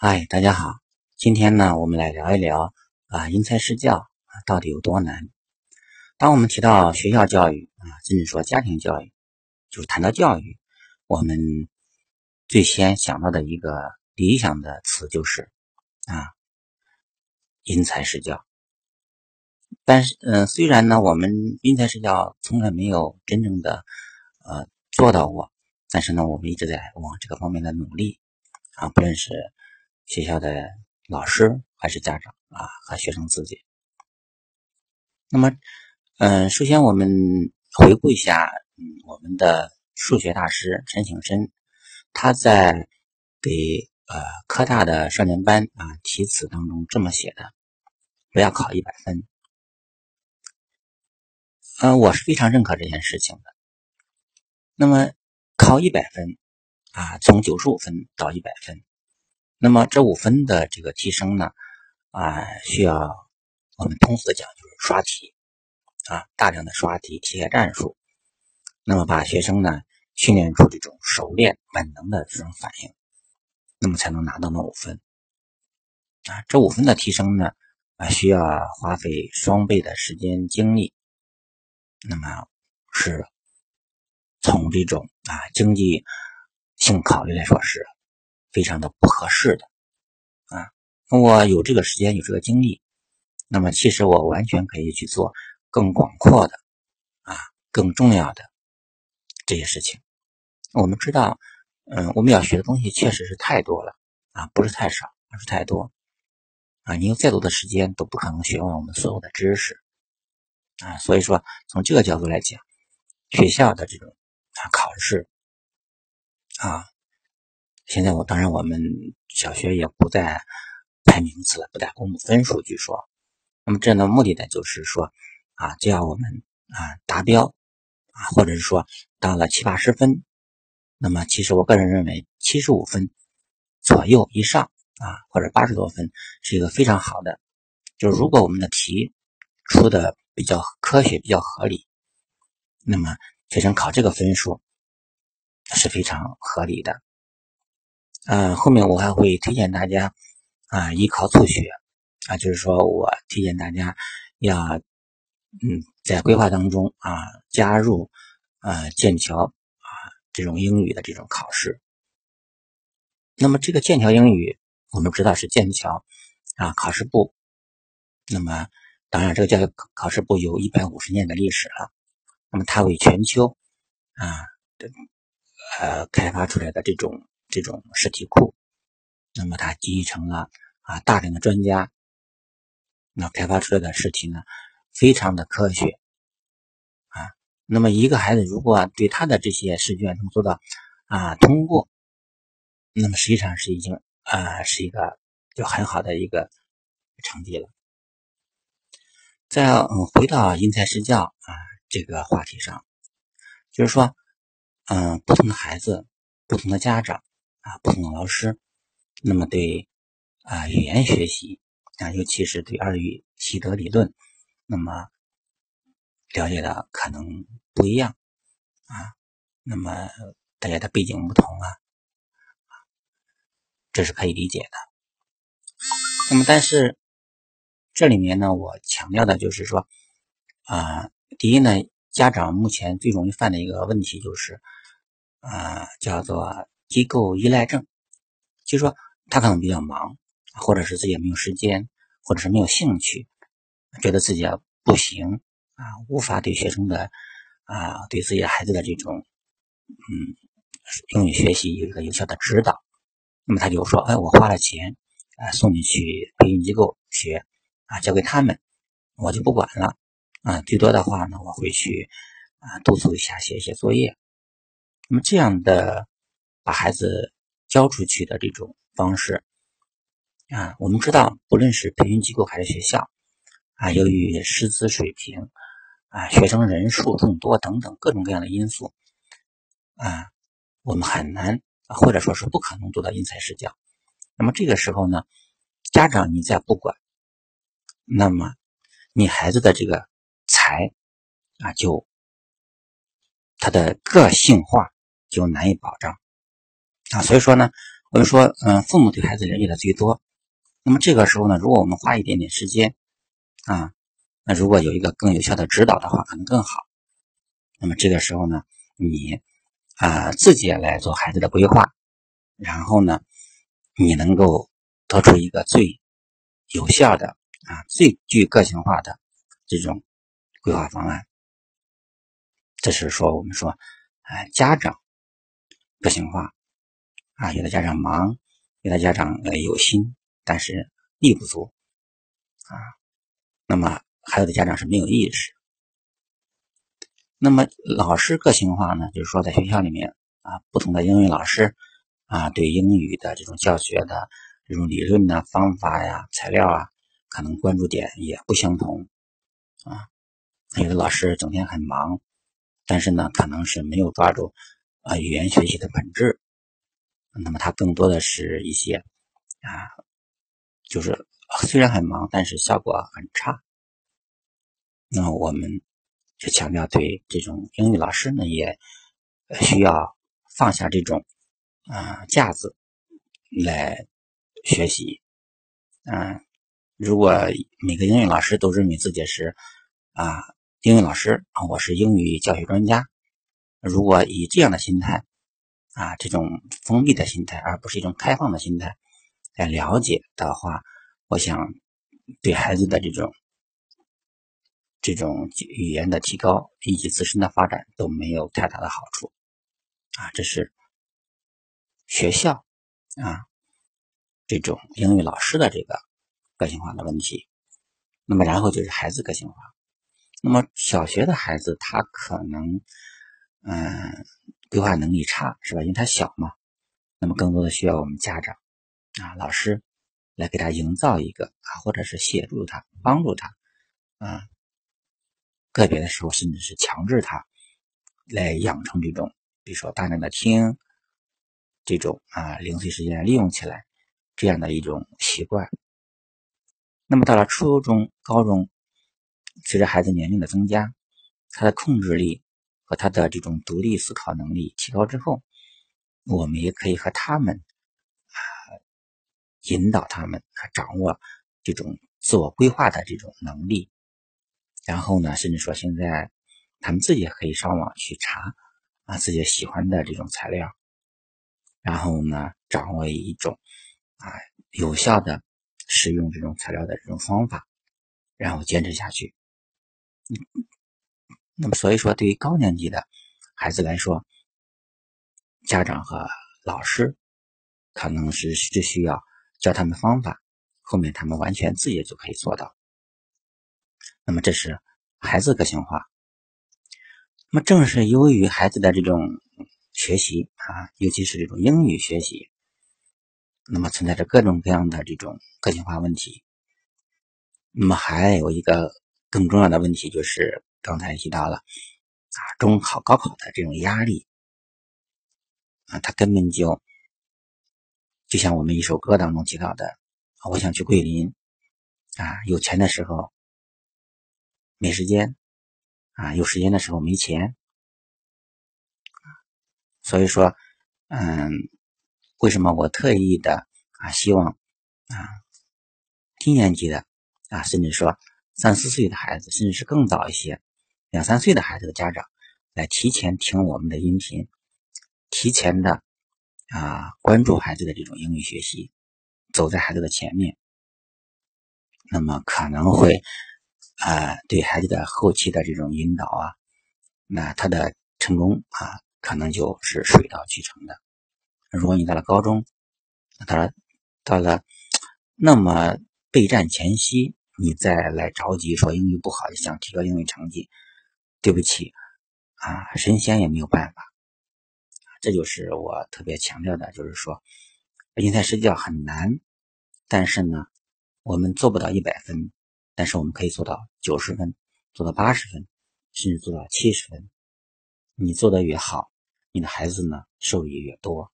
嗨，大家好，今天呢，我们来聊一聊啊，因材施教啊到底有多难？当我们提到学校教育啊，甚至说家庭教育，就谈到教育，我们最先想到的一个理想的词就是啊，因材施教。但是，嗯，虽然呢，我们因材施教从来没有真正的呃做到过，但是呢，我们一直在往这个方面的努力啊，不论是。学校的老师还是家长啊，和学生自己。那么，嗯，首先我们回顾一下，嗯，我们的数学大师陈景深，他在给呃科大的少年班啊题词当中这么写的：不要考一百分。嗯，我是非常认可这件事情的。那么，考一百分啊，从九十五分到一百分。那么这五分的这个提升呢，啊，需要我们通俗的讲就是刷题，啊，大量的刷题，题写战术，那么把学生呢训练出这种熟练本能的这种反应，那么才能拿到那五分。啊，这五分的提升呢，啊，需要花费双倍的时间精力，那么是从这种啊经济性考虑来说是。非常的不合适的啊！那我有这个时间，有这个精力，那么其实我完全可以去做更广阔的啊、更重要的这些事情。我们知道，嗯，我们要学的东西确实是太多了啊，不是太少，而是太多啊！你有再多的时间都不可能学完我们所有的知识啊！所以说，从这个角度来讲，学校的这种啊考试啊。现在我当然，我们小学也不再排名次了，不再公布分数。据说，那么这样的目的呢，就是说啊，只要我们啊达标啊，或者是说到了七八十分，那么其实我个人认为七十五分左右以上啊，或者八十多分是一个非常好的。就是如果我们的题出的比较科学、比较合理，那么学生考这个分数是非常合理的。嗯，后面我还会推荐大家啊，依考促学啊，就是说我推荐大家要嗯，在规划当中啊，加入啊剑桥啊这种英语的这种考试。那么这个剑桥英语，我们知道是剑桥啊考试部。那么当然，这个教育考试部有一百五十年的历史了。那么它为全球啊的呃开发出来的这种。这种试题库，那么它集成了啊大量的专家，那开发出来的试题呢，非常的科学啊。那么一个孩子如果对他的这些试卷能做到啊通过，那么实际上是已经啊是一个就很好的一个成绩了。再嗯回到因材施教啊这个话题上，就是说嗯不同的孩子，不同的家长。啊，不同的老师，那么对啊语言学习啊，尤其是对二语习得理论，那么了解的可能不一样啊。那么大家的背景不同啊，这是可以理解的。那么但是这里面呢，我强调的就是说啊，第一呢，家长目前最容易犯的一个问题就是啊，叫做。机构依赖症，就是说他可能比较忙，或者是自己也没有时间，或者是没有兴趣，觉得自己不行啊，无法对学生的啊，对自己孩子的这种嗯英语学习有一个有效的指导。那么他就说：“哎，我花了钱啊，送你去培训机构学啊，交给他们，我就不管了啊。最多的话呢，我会去啊督促一下，写一些作业。那么这样的。”把孩子教出去的这种方式啊，我们知道，不论是培训机构还是学校啊，由于师资水平啊、学生人数众多等等各种各样的因素啊，我们很难或者说是不可能做到因材施教。那么这个时候呢，家长你再不管，那么你孩子的这个才啊，就他的个性化就难以保障。啊，所以说呢，我们说，嗯，父母对孩子了解的最多。那么这个时候呢，如果我们花一点点时间啊，那如果有一个更有效的指导的话，可能更好。那么这个时候呢，你啊自己也来做孩子的规划，然后呢，你能够得出一个最有效的啊、最具个性化的这种规划方案。这是说我们说，哎，家长个性化啊，有的家长忙，有的家长呃有心。但是力不足啊，那么还有的家长是没有意识。那么老师个性化呢，就是说在学校里面啊，不同的英语老师啊，对英语的这种教学的这种理论呢、方法呀、材料啊，可能关注点也不相同啊。有的老师整天很忙，但是呢，可能是没有抓住啊语言学习的本质。那么他更多的是一些啊。就是虽然很忙，但是效果很差。那我们就强调对这种英语老师呢，也需要放下这种啊架子来学习。嗯，如果每个英语老师都认为自己是啊英语老师啊，我是英语教学专家，如果以这样的心态啊，这种封闭的心态，而不是一种开放的心态。来了解的话，我想对孩子的这种这种语言的提高以及自身的发展都没有太大的好处啊。这是学校啊这种英语老师的这个个性化的问题。那么，然后就是孩子个性化。那么，小学的孩子他可能嗯规划能力差，是吧？因为他小嘛。那么，更多的需要我们家长。啊，老师来给他营造一个啊，或者是协助他、帮助他，啊，个别的时候甚至是强制他来养成这种，比如说大量的听这种啊，零碎时间利用起来这样的一种习惯。那么到了初中、高中，随着孩子年龄的增加，他的控制力和他的这种独立思考能力提高之后，我们也可以和他们啊。引导他们啊，掌握这种自我规划的这种能力，然后呢，甚至说现在他们自己也可以上网去查啊自己喜欢的这种材料，然后呢，掌握一种啊有效的使用这种材料的这种方法，然后坚持下去。那么，所以说对于高年级的孩子来说，家长和老师可能是只需要。教他们方法，后面他们完全自己就可以做到。那么这是孩子个性化。那么正是由于孩子的这种学习啊，尤其是这种英语学习，那么存在着各种各样的这种个性化问题。那么还有一个更重要的问题，就是刚才提到了啊，中考、高考的这种压力啊，他根本就。就像我们一首歌当中提到的，我想去桂林，啊，有钱的时候没时间，啊，有时间的时候没钱，所以说，嗯，为什么我特意的啊，希望啊，低年级的啊，甚至说三四岁的孩子，甚至是更早一些，两三岁的孩子的家长，来提前听我们的音频，提前的。啊，关注孩子的这种英语学习，走在孩子的前面，那么可能会啊，对孩子的后期的这种引导啊，那他的成功啊，可能就是水到渠成的。如果你到了高中，到了到了那么备战前夕，你再来着急说英语不好，想提高英语成绩，对不起啊，神仙也没有办法。这就是我特别强调的，就是说，因材施教很难，但是呢，我们做不到一百分，但是我们可以做到九十分，做到八十分，甚至做到七十分。你做的越好，你的孩子呢受益越多。